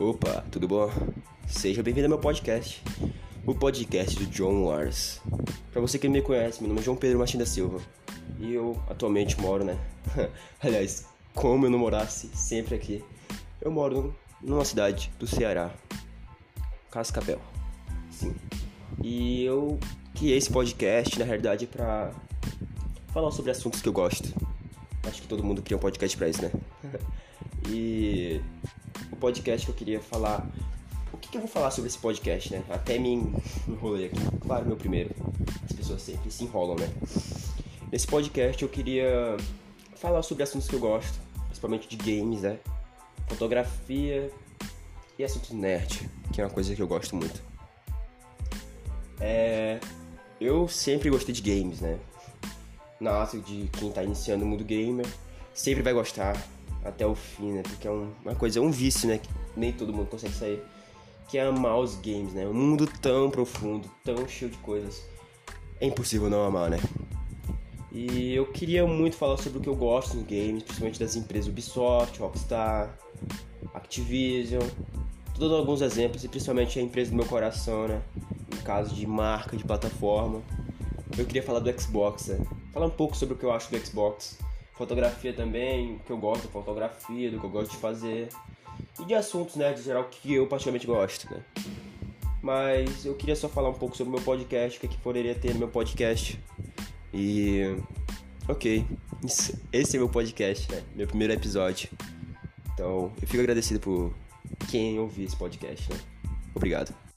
Opa, tudo bom? Seja bem-vindo ao meu podcast, o podcast do John Wars. Para você que me conhece, meu nome é João Pedro Martins da Silva e eu atualmente moro, né? Aliás, como eu não morasse sempre aqui, eu moro numa cidade do Ceará, Cascavel. Sim. E eu criei esse podcast, na realidade, para falar sobre assuntos que eu gosto. Acho que todo mundo cria um podcast pra isso, né? e o podcast que eu queria falar. O que, que, eu vou falar sobre esse podcast, né? Até me enrolei aqui. Claro, meu primeiro. As pessoas sempre se enrolam, né? Nesse podcast eu queria falar sobre assuntos que eu gosto, principalmente de games, né? Fotografia e assuntos nerd, que é uma coisa que eu gosto muito. É, eu sempre gostei de games, né? Nasce de quem tá iniciando o mundo gamer, sempre vai gostar até o fim, né? Porque é um, uma coisa, é um vício, né? Que nem todo mundo consegue sair. Que é amar os games, né? Um mundo tão profundo, tão cheio de coisas. É impossível não amar, né? E eu queria muito falar sobre o que eu gosto nos games, principalmente das empresas Ubisoft, Rockstar, Activision. Tô dando alguns exemplos e principalmente a empresa do meu coração, né? No caso de marca, de plataforma. Eu queria falar do Xbox, né? Falar um pouco sobre o que eu acho do Xbox fotografia também, que eu gosto da fotografia, do que eu gosto de fazer. E de assuntos, né, de geral, que eu particularmente gosto, né. Mas eu queria só falar um pouco sobre o meu podcast, o que, é que poderia ter no meu podcast. E. Ok, esse é meu podcast, né? Meu primeiro episódio. Então, eu fico agradecido por quem ouvir esse podcast, né? Obrigado.